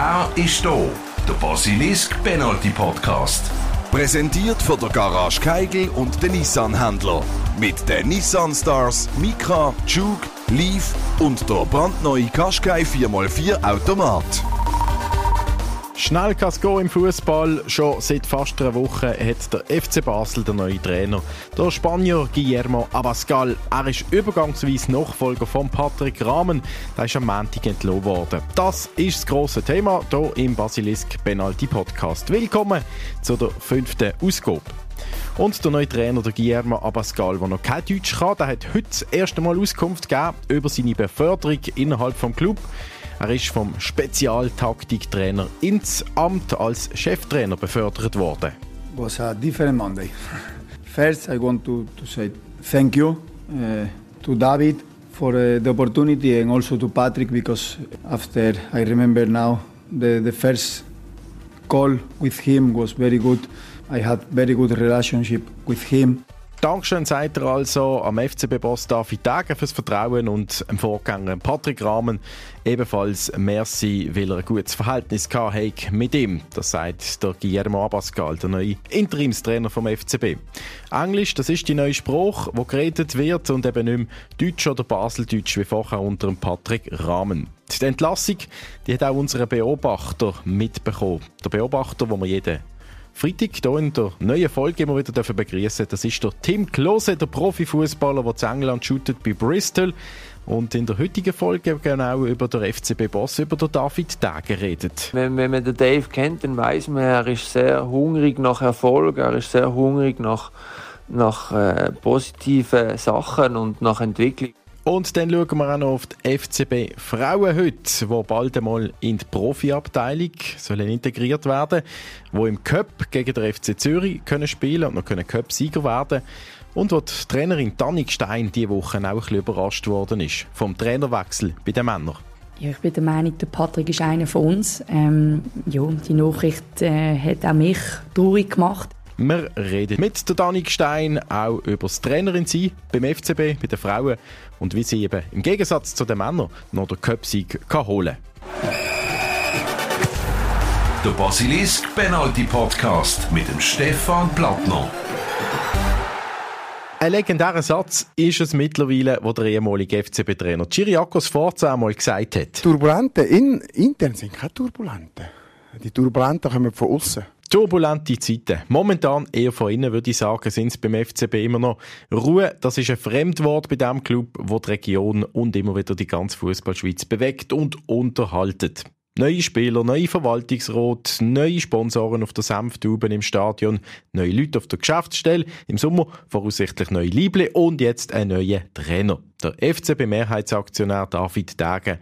Er ist da, der Basilisk Penalty Podcast. Präsentiert von der Garage Keigel und den Nissan-Händler. Mit den Nissan Stars, Micra, Juke, Leaf und der brandneue Qashqai 4x4 Automat. Schnell kann es im Fußball. Schon seit fast einer Woche hat der FC Basel den neuen Trainer, der Spanier Guillermo Abascal. Er ist übergangsweise Nachfolger von Patrick Rahmen. Der ist am Montag entlohnt worden. Das ist das grosse Thema hier im Basilisk Penalty Podcast. Willkommen zu der fünften Ausgabe. Und der neue Trainer, der Guillermo Abascal, der noch kein Deutsch kann, der hat heute das erste Mal Auskunft gegeben über seine Beförderung innerhalb des Clubs. Er ist vom Spezialtaktiktrainer ins Amt als Cheftrainer befördert worden. It was a different Monday. First, I want to, to say thank you uh, to David for uh, the opportunity and also to Patrick because after I remember now the, the first call with him was very good. I had very good relationship with him. Dankeschön, sagt er also am FCB-Boss David Degen fürs Vertrauen und dem Vorgänger Patrick Rahmen ebenfalls merci, weil er ein gutes Verhältnis hatte mit ihm. Das sagt der Guillermo Abascal, der neue Interimstrainer vom FCB. Englisch, das ist die neue Sprache, wo geredet wird und eben nicht mehr Deutsch oder Baseldeutsch wie vorher unter Patrick Rahmen. Die Entlassung, die hat auch unsere Beobachter mitbekommen. Der Beobachter, wo wir jeden Freitag hier in der neuen Folge immer wieder begrüßen Das ist der Tim Klose, der Profifußballer, der zu England shootet bei Bristol. Und in der heutigen Folge genau über den FCB-Boss, über den David Degen redet. Wenn, wenn man den Dave kennt, dann weiß man, er ist sehr hungrig nach Erfolg, er ist sehr hungrig nach, nach äh, positiven Sachen und nach Entwicklung. Und dann schauen wir auch noch auf die FCB Frauen heute, die bald einmal in die Profiabteilung sollen integriert werden wo im Cup gegen den FC Zürich können spielen und noch können Cup-Sieger werden und wo die Trainerin Tannik Stein diese Woche auch ein bisschen überrascht worden ist vom Trainerwechsel bei den Männern. Ja, ich bin der Meinung, der Patrick ist einer von uns. Ähm, ja, die Nachricht äh, hat auch mich traurig gemacht. Wir reden mit der Danik Stein auch über das Trainerin sein beim FCB, bei den Frauen und wie sie eben im Gegensatz zu den Männern noch den Köpsieg holen kann. Der Basilisk Penalty Podcast mit dem Stefan Plattner. Ein legendärer Satz ist es mittlerweile, wo der ehemalige FCB-Trainer Chiriakos Forza einmal gesagt hat. Turbulente in, intern sind keine Turbulente. Die Turbulenten kommen von außen. Turbulente Zeiten. Momentan eher von innen, würde ich sagen, sind es beim FCB immer noch. Ruhe, das ist ein Fremdwort bei diesem Club, wo die Region und immer wieder die ganze Fußballschweiz bewegt und unterhaltet. Neue Spieler, neue Verwaltungsrat, neue Sponsoren auf der Senftube im Stadion, neue Leute auf der Geschäftsstelle, im Sommer voraussichtlich neue Liebling und jetzt ein neuer Trainer. Der FCB-Mehrheitsaktionär David Degen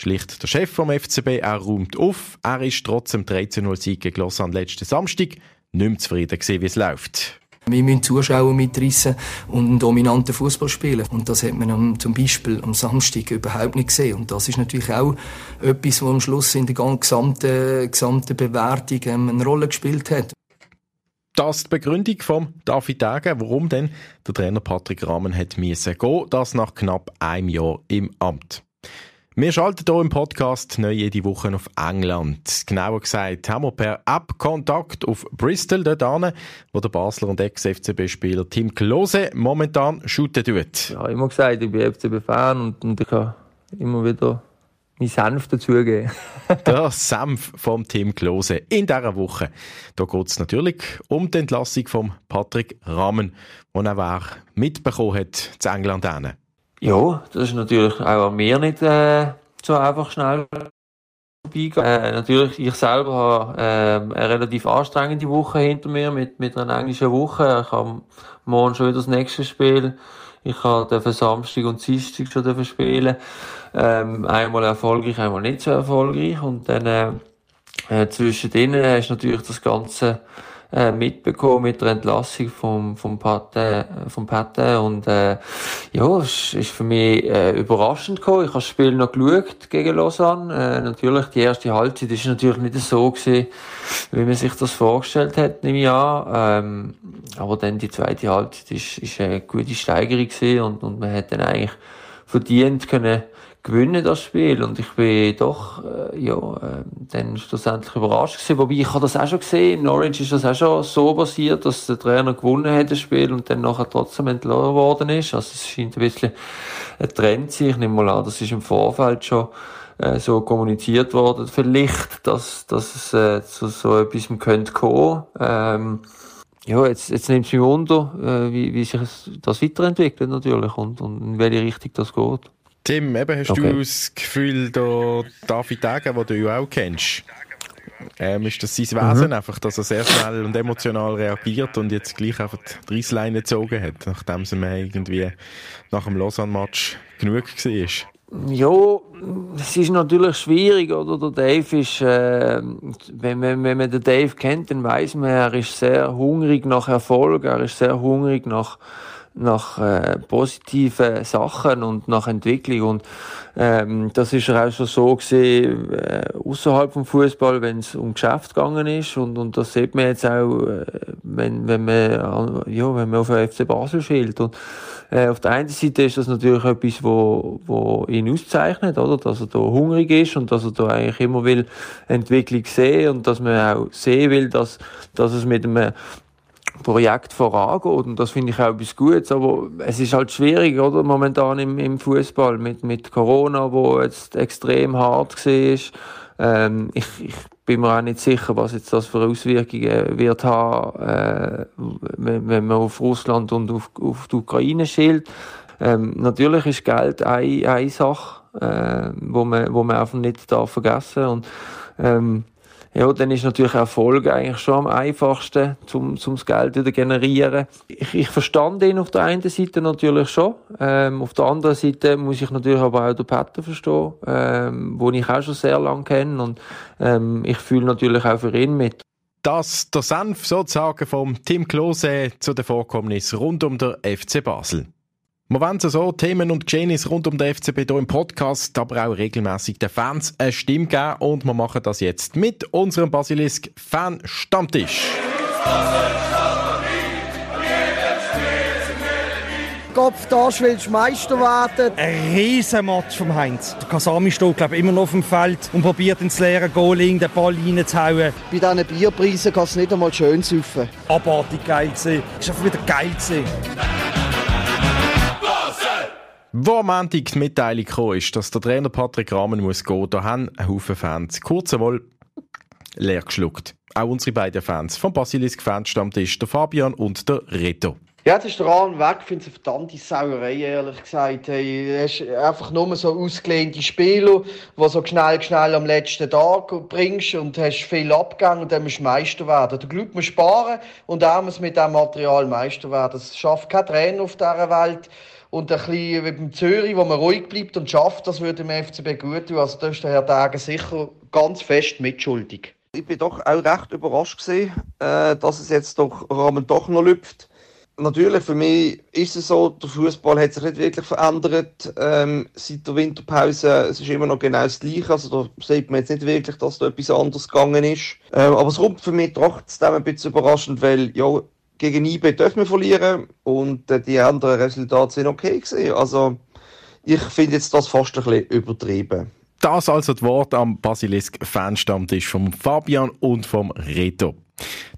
Schlicht der Chef vom FCB, er räumt auf. Er ist trotz dem 13-0-Sieg gegen Lausanne letzten Samstag nicht mehr zufrieden gewesen, wie es läuft. Wir müssen Zuschauer mitreißen und einen dominanten Fußball spielen. Und das hat man am, zum Beispiel am Samstag überhaupt nicht gesehen. Und das ist natürlich auch etwas, was am Schluss in der gesamten, gesamten Bewertung ähm, eine Rolle gespielt hat. Das ist die Begründung von David Degen, warum denn der Trainer Patrick Rahmen hat müssen gehen, das nach knapp einem Jahr im Amt. Wir schalten hier im Podcast neu jede Woche auf England. Genauer gesagt haben wir per App Kontakt auf Bristol, dort an, wo der Basler und Ex-FCB-Spieler Tim Klose momentan shooten tut. Ja, immer gesagt, ich bin FCB-Fan und, und ich kann immer wieder mein Senf dazugeben. der Senf vom Tim Klose in dieser Woche. Da geht es natürlich um die Entlassung von Patrick Rahmen, den er mitbekommen hat zu England. Hin. Ja, das ist natürlich auch an mir nicht äh, so einfach schnell vorbeigehen. Äh, natürlich, ich selber habe äh, eine relativ anstrengende Woche hinter mir mit, mit einer englischen Woche. Ich habe morgen schon wieder das nächste Spiel. Ich habe Samstag und Dienstag schon spielen. Ähm, einmal erfolgreich, einmal nicht so erfolgreich. Und dann äh, äh, zwischendrin ist natürlich das Ganze äh, mitbekommen mit der Entlassung vom, vom Patte, vom Patte und äh, ja, es ist für mich äh, überraschend gekommen. Ich habe das Spiel noch geschaut gegen Lausanne. Äh, natürlich, die erste Halbzeit ist natürlich nicht so gewesen, wie man sich das vorgestellt hat im Jahr. Ähm, aber dann die zweite Halbzeit ist, ist eine gute Steigerung gewesen und, und man hat dann eigentlich verdient können gewinnen das Spiel und ich bin doch äh, ja äh, dann schlussendlich überrascht gewesen. Wobei ich habe das auch schon gesehen. In Orange ist das auch schon so passiert, dass der Trainer gewonnen hat das Spiel und dann nachher trotzdem entlassen worden ist. Also es scheint ein bisschen ein Trend zu sein. Ich nehme mal an, das ist im Vorfeld schon äh, so kommuniziert worden. Vielleicht, dass, dass es äh, zu so etwas könnte kommen. Ähm, ja, jetzt, jetzt nimmt es mich wunder, äh, wie, wie sich das weiterentwickelt natürlich und, und in welche Richtung das geht. Tim, eben hast okay. du das Gefühl, da David Degen, den du ja auch kennst, ähm, ist das sein Wesen mhm. einfach, dass er sehr schnell und emotional reagiert und jetzt gleich einfach die Reissleine gezogen hat, nachdem es ihm irgendwie nach dem Lausanne-Match genug war? Ja, es ist natürlich schwierig, oder? Der Dave ist, äh, wenn, wenn, wenn man den Dave kennt, dann weiß man, er ist sehr hungrig nach Erfolg, er ist sehr hungrig nach, nach äh, positiven Sachen und nach Entwicklung. Und ähm, das ist auch schon so gesehen äh, außerhalb vom Fußball, wenn es um Geschäft gegangen ist. Und und das sieht man jetzt auch, äh, wenn wenn man ja wenn man auf den FC Basel schielt. Und äh, auf der einen Seite ist das natürlich etwas, wo wo ihn auszeichnet, oder, dass er da hungrig ist und dass er da eigentlich immer will Entwicklung sehen und dass man auch sehen will, dass dass es mit einem Projekt vorangeht. Und das finde ich auch etwas Gutes. Aber es ist halt schwierig, oder? Momentan im, im Fußball mit, mit Corona, wo jetzt extrem hart war. Ähm, ich, ich bin mir auch nicht sicher, was jetzt das für Auswirkungen wird haben, äh, wenn, wenn man auf Russland und auf, auf die Ukraine schielt. Ähm, natürlich ist Geld eine, eine Sache, äh, wo man, wo man einfach nicht darf vergessen. Und, ähm, ja, dann ist natürlich Erfolg eigentlich schon am einfachsten, zum, zum das Geld wieder generieren. Ich, ich verstand ihn auf der einen Seite natürlich schon. Ähm, auf der anderen Seite muss ich natürlich aber auch den Peter verstehen, ähm, wo ich auch schon sehr lange kenne und ähm, ich fühle natürlich auch für ihn mit. Das der Senf sozusagen vom Tim Klose zu den Vorkommnissen rund um der FC Basel. Wir wollen so Themen und Geschehnisse rund um den FCB hier im Podcast, aber auch regelmäßig den Fans eine Stimme geben und wir machen das jetzt mit unserem Basilisk Fan Stammtisch. Kopf da willst du Meister werden. Ein Riesenmatch vom Heinz. Der Kasami steht glaube immer noch auf dem Feld und probiert ins leere Goaling den Ball reinzuhauen. Bei diesen Bierpreisen kann es nicht einmal schön saufen. Abartig geil. Es ist einfach wieder geil sein. Wo am Montag die Mitteilung kam, ist, dass der Trainer Patrick Rahmen muss gehen, da haben ein Haufen Fans kurz einmal leer geschluckt. Auch unsere beiden Fans vom Basilisk Fanstammtisch, der Fabian und der Reto. Ja, jetzt ist der Rahn weg. Ich finde es eine verdammte Sauerei, ehrlich gesagt. Hey, du hast einfach nur so ausgelehnte Spieler, die so schnell, schnell am letzten Tag bringst und hast viel Abgang und dann musst du Meister werden. Der Glück muss sparen und auch muss mit diesem Material Meister werden. Das schafft kein Trainer auf dieser Welt und ein bisschen wie beim Zürich, wo man ruhig bleibt und schafft, das würde dem FCB gut tun. Also da ist der Herr Degen sicher ganz fest mitschuldig. Ich bin doch auch recht überrascht gewesen, äh, dass es jetzt doch Rahmen doch noch lüpft. Natürlich, für mich ist es so, der Fußball hat sich nicht wirklich verändert ähm, seit der Winterpause. Es ist immer noch genau das Gleiche. Also da sieht man jetzt nicht wirklich, dass da etwas anderes gegangen ist. Ähm, aber es kommt für mich trotzdem ein bisschen überraschend, weil ja, gegen IB dürfen wir verlieren und äh, die anderen Resultate sind okay gewesen. Also ich finde jetzt das fast ein bisschen übertrieben. Das also das Wort am Basilisk Fanstammtisch von Fabian und vom Reto.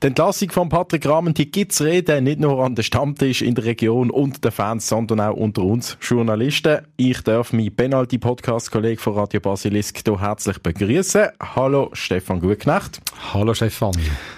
Die Entlassung von Patrick Rahmen, die gibt's reden, nicht nur an den Stammtisch in der Region und den Fans, sondern auch unter uns Journalisten. Ich darf meinen Penalty-Podcast-Kollegen von Radio Basilisk hier herzlich begrüßen. Hallo Stefan Gutknecht. Hallo Stefan.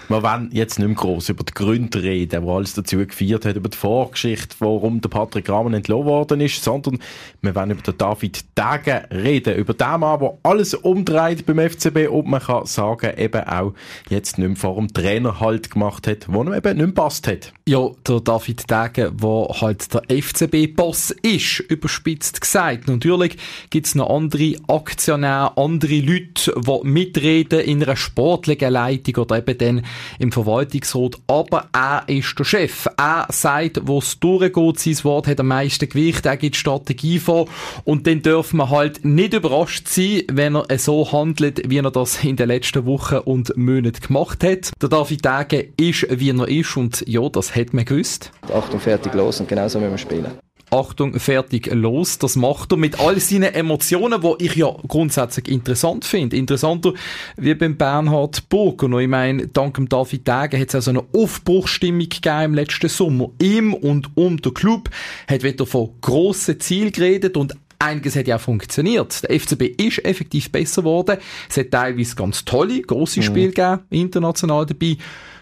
Wir wollen jetzt nicht mehr gross über die Gründe reden, wo alles dazu geführt hat, über die Vorgeschichte, warum der Patrick Rahmen entlassen worden ist, sondern wir wollen über den David Degen reden, über den Mann, der alles umdreht beim FCB und man kann sagen, eben auch jetzt nicht mehr vor dem Trainer halt gemacht hat, wo ihm eben nicht passt hat. Ja, der David Degen, der halt der FCB-Boss ist, überspitzt gesagt. Natürlich gibt es noch andere Aktionäre, andere Leute, die mitreden in einer sportlichen Leitung oder eben dann im Verwaltungsrat. Aber er ist der Chef. Er sagt, wo es durchgeht, sein Wort hat am meisten Gewicht, er gibt Strategie vor und dann dürfen wir halt nicht überrascht sein, wenn er so handelt, wie er das in den letzten Wochen und Monaten gemacht hat. Der David Degen ist, wie er ist und ja, das hat man gewusst. Achtung, fertig, los und genau so müssen wir spielen. Achtung, fertig, los. Das macht er mit all seinen Emotionen, die ich ja grundsätzlich interessant finde. Interessanter wie beim Bernhard Burger. Ich meine, dank dem David Degen hat es auch so eine Aufbruchstimmung gegeben im letzten Sommer. Im und um den Club hat wieder von grossen Zielen geredet und Einiges hat ja funktioniert. Der FCB ist effektiv besser geworden. Es hat teilweise ganz tolle, grosse mhm. Spiele gegeben, international dabei.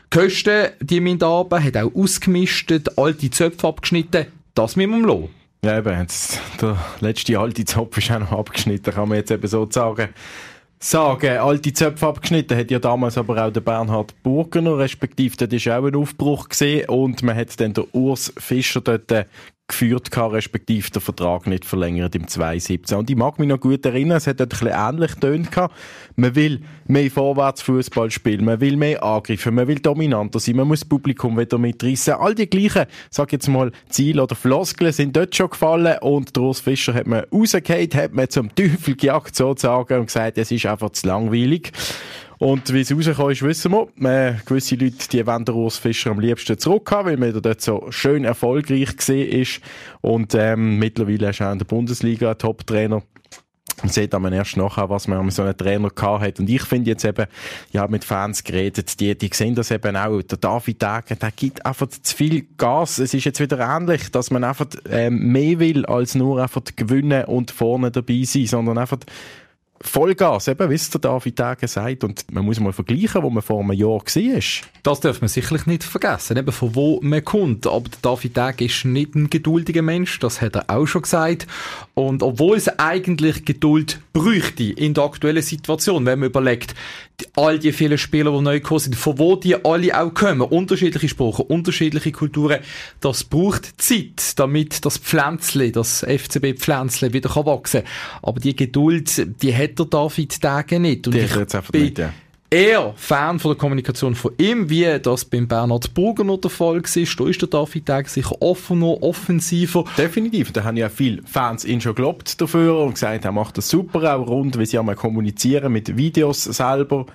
Kosten, die müssen arbeiten, hat auch ausgemistet, alte Zöpfe abgeschnitten. Das müssen wir lassen. Ja, eben, jetzt, der letzte alte Zopf ist auch noch abgeschnitten, kann man jetzt eben so sagen. Sagen, alte Zöpfe abgeschnitten, hat ja damals aber auch der Bernhard Burgener, respektive, das ist auch ein Aufbruch gesehen und man hat dann der Urs Fischer dort geführt gehabt, respektive der Vertrag nicht verlängert im 2017. Und ich mag mich noch gut erinnern, es hat dort ein bisschen ähnlich getönt gehabt. Man will mehr Vorwärtsfußball spielen, man will mehr angreifen, man will dominanter sein, man muss das Publikum wieder mitreißen. All die gleichen, sag jetzt mal, Ziele oder Floskeln sind dort schon gefallen und Urs Fischer hat man rausgehauen, hat man zum Teufel gejagt sozusagen und gesagt, es ist einfach zu langweilig. Und wie es rausgekommen ist, wissen wir. Äh, gewisse Leute, die wollen Urs Fischer am liebsten zurückhaben, weil man dort so schön erfolgreich gesehen ist. Und ähm, mittlerweile ist er auch in der Bundesliga Top-Trainer. Man sieht aber erst nachher, was man mit so einem Trainer gehabt hat. Und ich finde jetzt eben, ja, mit Fans geredet, die, die sehen das eben auch. Der David Degen, der gibt einfach zu viel Gas. Es ist jetzt wieder ähnlich, dass man einfach ähm, mehr will, als nur einfach gewinnen und vorne dabei sein, sondern einfach Vollgas, eben, wie es der David Tage sagt. Und man muss mal vergleichen, wo man vor einem Jahr war. Das darf man sicherlich nicht vergessen, eben von wo man kommt. Aber der David Tage ist nicht ein geduldiger Mensch, das hat er auch schon gesagt. Und obwohl es eigentlich Geduld bräuchte in der aktuellen Situation, wenn man überlegt, all die vielen Spieler, die neu gekommen sind, von wo die alle auch kommen, unterschiedliche Sprachen, unterschiedliche Kulturen, das braucht Zeit, damit das Pflänzle, das FCB-Pflänzle wieder wachsen kann. Aber die Geduld, die hat der David Tage nicht. Und die ich jetzt einfach bin nicht, ja. Eher Fan von der Kommunikation von ihm, wie das beim Bernhard Burger der Fall war. Da ist der David Tage sicher offener, offensiver. Definitiv. Da haben ja viele Fans ihn schon gelobt dafür und gesagt, er macht das super, auch rund, wie sie einmal kommunizieren mit Videos selber.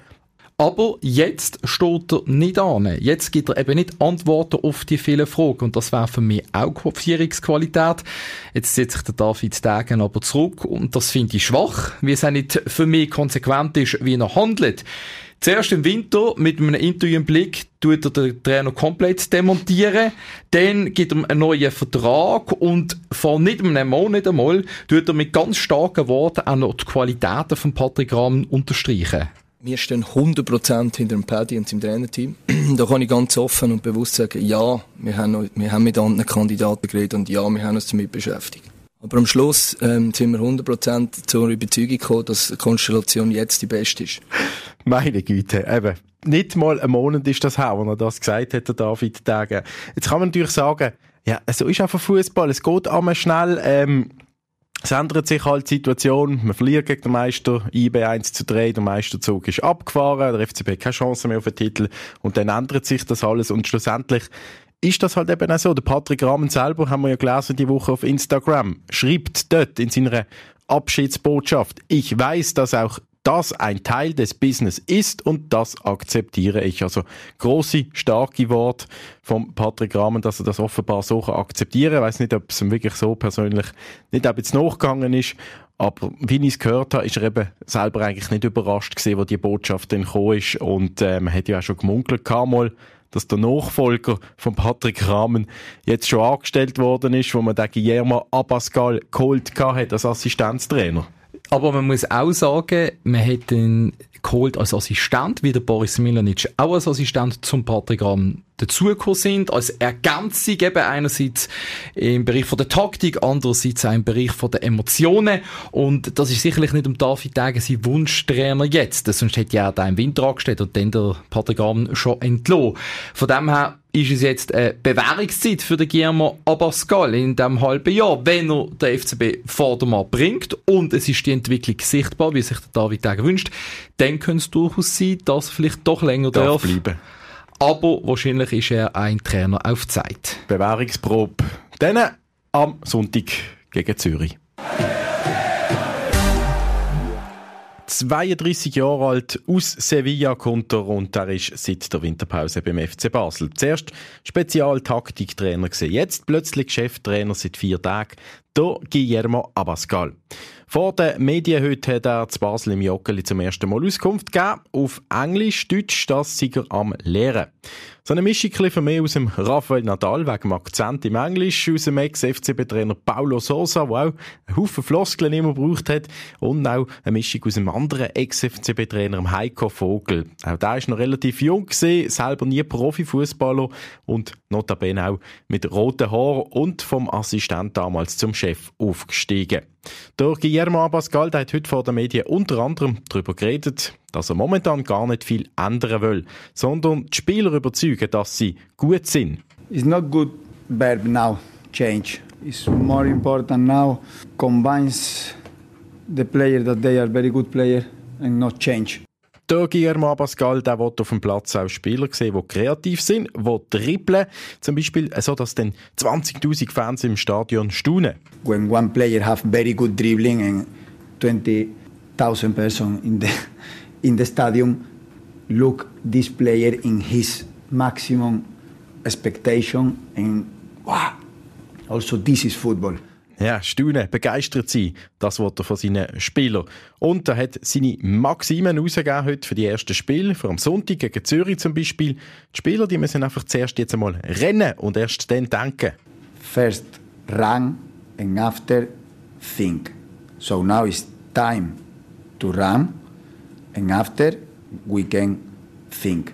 Aber jetzt steht er nicht an. Jetzt gibt er eben nicht Antworten auf die vielen Fragen. Und das wäre für mich auch Führungsqualität. Jetzt setzt sich der David Degen aber zurück. Und das finde ich schwach, weil es auch nicht für mich konsequent ist, wie er handelt. Zuerst im Winter mit einem Interview im Blick tut er den Trainer komplett demontieren. Dann gibt er einen neuen Vertrag und vor nicht einem Monat einmal tut er mit ganz starken Worten auch noch die Qualitäten von Patrick Rahm unterstreichen. Wir stehen 100% hinter dem Paddy und seinem Trainerteam. da kann ich ganz offen und bewusst sagen, ja, wir haben, wir haben mit anderen Kandidaten geredet und ja, wir haben uns damit beschäftigt. Aber am Schluss ähm, sind wir 100% zur Überzeugung gekommen, dass die Konstellation jetzt die beste ist. Meine Güte, eben. Nicht mal ein Monat ist das her, als er das gesagt hat, der David Tage. Jetzt kann man natürlich sagen, ja, so ist einfach Fußball. Es geht einmal schnell. Ähm, es ändert sich halt die Situation. Man verliert gegen den Meister. IB 1 zu 3. Der Meisterzug ist abgefahren. Der FCB hat keine Chance mehr auf den Titel. Und dann ändert sich das alles. Und schlussendlich ist das halt eben auch so. Der Patrick Rahmen selber, haben wir ja gelesen die Woche auf Instagram, schreibt dort in seiner Abschiedsbotschaft, ich weiß, dass auch das ein Teil des Business ist und das akzeptiere ich. Also große, starke Wort vom Patrick Rahmen, dass er das offenbar so akzeptieren kann. Ich weiß nicht, ob es ihm wirklich so persönlich nicht ob jetzt nachgegangen ist, aber wie ich es gehört habe, ist er eben selber eigentlich nicht überrascht gewesen, wo die Botschaft dann gekommen ist und äh, man hat ja auch schon gemunkelt mal, dass der Nachfolger von Patrick Rahmen jetzt schon angestellt worden ist, wo man den Guillermo Abascal geholt hat als Assistenztrainer. Aber man muss auch sagen, man hat ihn geholt als Assistent, wie der Boris Milanic auch als Assistent zum Patrick dazugekommen sind, als Ergänzung eben einerseits im Bereich von der Taktik, andererseits auch im Bereich von der Emotionen und das ist sicherlich nicht um David Tage sein Wunschtrainer jetzt, sonst hätte ja da im Winter angestellt und dann der Rahm schon entlohnt. Von dem her ist es jetzt eine Bewährungszeit für den Guillermo Abascal in diesem halben Jahr, wenn er den FCB Vordermann bringt und es ist die Entwicklung sichtbar, wie sich der David Tage wünscht, dann könnte es durchaus sein, dass er vielleicht doch länger darf. darf. bleiben. Aber wahrscheinlich ist er ein Trainer auf Zeit. Bewährungsprobe. Dann am Sonntag gegen Zürich. 32 Jahre alt, aus Sevilla kommt er und er ist seit der Winterpause beim FC Basel. Zuerst Spezialtaktiktrainer gesehen, jetzt plötzlich Cheftrainer seit vier Tagen, der Guillermo Abascal. Vor den Medien heute hat er zu Basel im Joggeli zum ersten Mal Auskunft gegeben. Auf Englisch, Deutsch, das sei er am Lehren. So eine Mischung für mich aus dem Rafael Nadal wegen dem Akzent im Englisch, aus dem Ex-FCB-Trainer Paulo Sosa, der auch einen Haufen Floskeln immer gebraucht hat, und auch eine Mischung aus einem anderen Ex-FCB-Trainer, Heiko Vogel. Auch der war noch relativ jung, gewesen, selber nie Profifußballer und notabene auch mit roten Haaren und vom Assistent damals zum Chef aufgestiegen. Der Guillermo Abascal hat heute vor den Medien unter anderem darüber geredet, dass er momentan gar nicht viel ändern will, sondern die Spieler überzeugen, dass sie gut sind. It's not good verb now, change. It's more important now combines the player that they are very good player and not change. Der Guillermo Abascal der will auf dem Platz auch Spieler sehen, die kreativ sind, die dribbeln. Zum Beispiel so, dass dann 20'000 Fans im Stadion staunen. When one player have very good dribbling and 20,000 person in the, in the stadium look this player in his maximum expectation and wow, also this is football. Ja, staunen, begeistert sein, das wollte er von seinen Spielern. Und er hat seine Maximen rausgegeben heute für die ersten Spiele, für am Sonntag gegen Zürich zum Beispiel. Die Spieler, die müssen einfach zuerst jetzt einmal rennen und erst dann denken. First run and after think. So now it's time to run and after we can think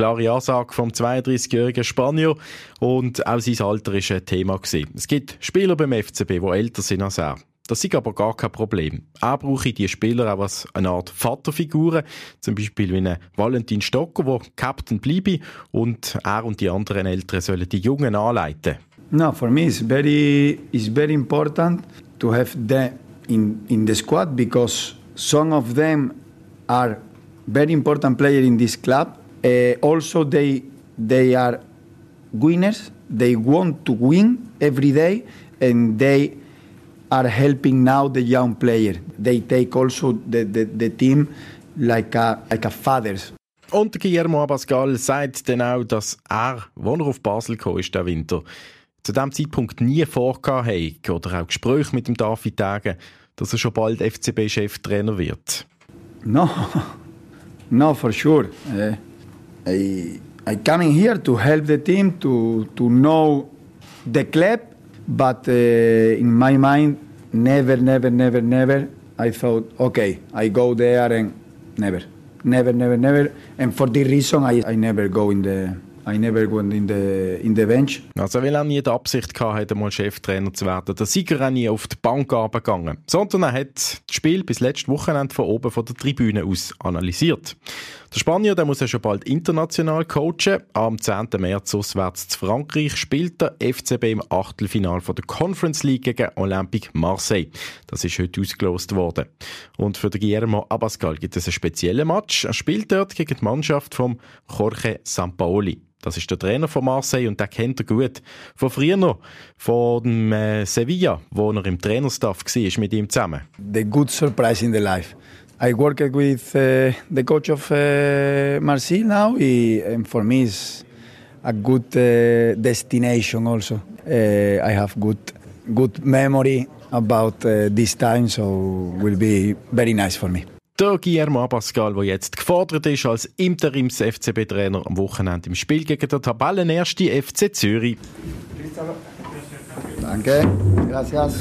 klare Ansage vom 32-jährigen Spanier und auch sein Alter war ein Thema. Gewesen. Es gibt Spieler beim FCB, die älter sind als er. Das ist aber gar kein Problem. Er brauche die Spieler auch als eine Art Vaterfiguren, zum Beispiel wie einen Valentin Stocker, der Captain bleibe und er und die anderen Eltern sollen die Jungen anleiten. No, for me it's very, it's very important to have them in, in the squad because some of them are very important players in this club also, they they are winners. They want to win every day, and they are helping now the young player. They take also the, the, the team like a, like a fathers. Und Guillermo Abascal sagt dann auch, dass er, als er auf Basel kam, ist der Winter, zu diesem Zeitpunkt nie vorgehabt hat oder auch Gespräche mit dem David Tage, dass er schon bald FCB-Cheftrainer wird. No, no, for sure. Uh, I, I coming here to help the team to, to know the club, but uh, in my mind, never, never, never, never, I thought, okay, I go there and never, never, never, never. And for this reason, I, I never go in the I never went in the, in the bench. Also weil er nie die Absicht hatte, mal Cheftrainer zu werden, der Sieger auch nie auf die Bank gegangen, sondern er hat das Spiel bis letztes Wochenende von oben von der Tribüne aus analysiert. Der Spanier der muss ja schon bald international coachen. Am 10. März auswärts zu Frankreich spielt der FCB im Achtelfinal von der Conference League gegen Olympique Marseille. Das ist heute ausgelost worden. Und für den Guillermo Abascal gibt es einen speziellen Match. Er spielt dort gegen die Mannschaft von Jorge Sampaoli. Das ist der Trainer von Marseille und der kennt er gut. Von früher noch, von dem äh, Sevilla, wo er im Trainerstaff war, mit ihm zusammen. The good surprise in the life. I worked with uh, the coach of uh, Marseille now, and for me it's a good uh, destination also. Uh, I have good, good memory about uh, this time, so will be very nice for me. Der Guillermo Abascal, der jetzt gefordert ist als Interims-FCB-Trainer am Wochenende im Spiel gegen den Tabellenerste FC Zürich. Danke, gracias.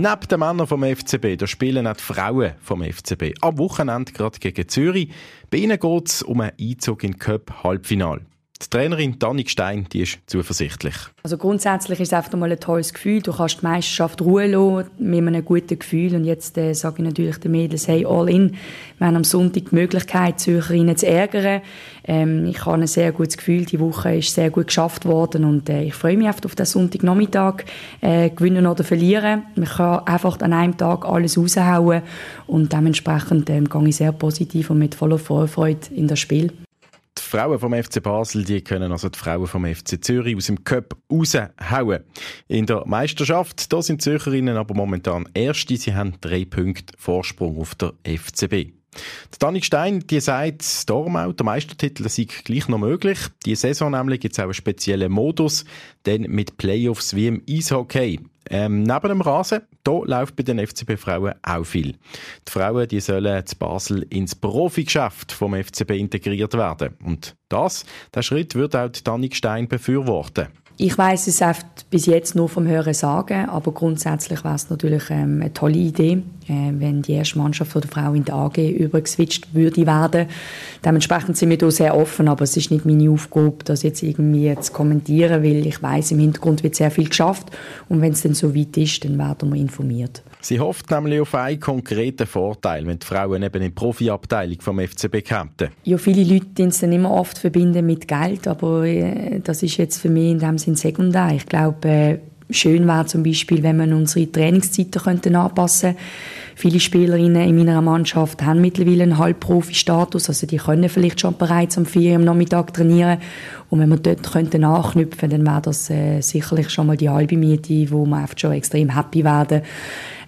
Neben den Männern vom FCB, da spielen auch die Frauen vom FCB. Am Wochenende gerade gegen Zürich. Bei ihnen geht es um einen Einzug in Cup Halbfinale. Die Trainerin Tannik Stein die ist zuversichtlich. Also grundsätzlich ist es einfach mal ein tolles Gefühl. Du kannst die Meisterschaft Ruhe lassen mit einem guten Gefühl. Und jetzt äh, sage ich natürlich den Mädels, hey, all in. Wir haben am Sonntag die Möglichkeit, Zürcherinnen zu ärgern. Ähm, ich habe ein sehr gutes Gefühl. Die Woche ist sehr gut geschafft worden. Und äh, ich freue mich auf den Sonntagnachmittag. Äh, gewinnen oder verlieren. Man kann einfach an einem Tag alles raushauen. Und dementsprechend ähm, gehe ich sehr positiv und mit voller Vorfreude in das Spiel. Die Frauen vom FC Basel, die können also die Frauen vom FC Zürich aus dem Cup raushauen. In der Meisterschaft, da sind die Zürcherinnen aber momentan Erste. Sie haben drei Punkte Vorsprung auf der FCB. Der Danik Stein, die sagt, darum der Meistertitel sei gleich noch möglich. Die Saison nämlich gibt es auch einen speziellen Modus, denn mit Playoffs wie im Eishockey. Ähm, neben dem Rasen, da läuft bei den FCB-Frauen auch viel. Die Frauen, die sollen zu Basel ins Profigeschäft vom FCB integriert werden. Und das, der Schritt wird auch Danik Stein befürworten. Ich weiß es oft bis jetzt nur vom Hören sagen, aber grundsätzlich wäre es natürlich ähm, eine tolle Idee, äh, wenn die erste Mannschaft von der Frau in der AG übergeswitcht würde werden. Dementsprechend sind wir da sehr offen, aber es ist nicht meine Aufgabe, das jetzt irgendwie zu kommentieren, weil ich weiß im Hintergrund wird sehr viel geschafft und wenn es dann so weit ist, dann werden wir informiert. Sie hofft nämlich auf einen konkreten Vorteil, wenn die Frauen eben in die Profiabteilung vom FCB kämpfen. Ja, viele Leute es dann immer oft verbinden mit Geld, aber äh, das ist jetzt für mich in dem Sinn sekundär. Ich glaube, äh, schön wäre zum Beispiel, wenn man unsere Trainingszeiten könnten anpassen könnte. Viele Spielerinnen in meiner Mannschaft haben mittlerweile einen Halbprofi-Status, also die können vielleicht schon bereits am 4 Uhr am Nachmittag trainieren. Und wenn wir dort könnten nachknüpfen, dann wäre das äh, sicherlich schon mal die halbe Miete, wo man schon extrem happy werden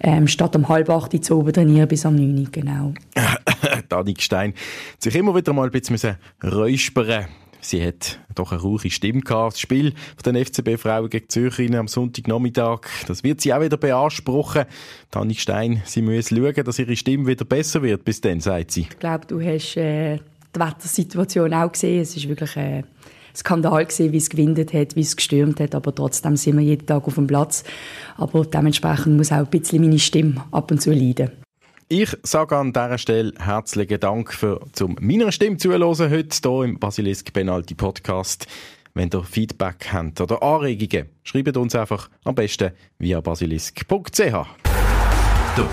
ähm, statt um halb acht zu oben trainieren bis 9 Uhr, genau. Danik Stein sich immer wieder mal ein bisschen räuspern Sie hat doch eine rauche Stimme gehabt. Das Spiel von den FCB-Frauen gegen Zürcher am Sonntagnachmittag, das wird sie auch wieder beanspruchen. Tanik Stein, sie müssen schauen, dass ihre Stimme wieder besser wird. Bis dann, sagt sie. Ich glaube, du hast äh, die Wettersituation auch gesehen. Es ist wirklich äh, ein Skandal gesehen, wie es gewindet hat, wie es gestürmt hat. Aber trotzdem sind wir jeden Tag auf dem Platz. Aber dementsprechend muss auch ein bisschen meine Stimme ab und zu leiden. Ich sage an dieser Stelle herzlichen Dank für zum meiner Stimme zuhören heute hier im Basilisk Penalty Podcast. Wenn ihr Feedback habt oder Anregungen, schreibt uns einfach am besten via basilisk.ch. Der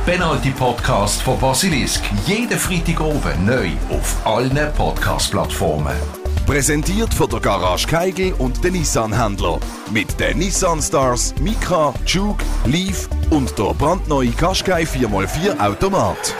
Penalty Podcast von Basilisk. Jeden Freitag oben neu auf allen Podcast-Plattformen. Präsentiert von der Garage Keigel und den Nissan-Händler. Mit den Nissan Stars, Micra, Juke, Leaf und der brandneue Qashqai 4x4 Automat.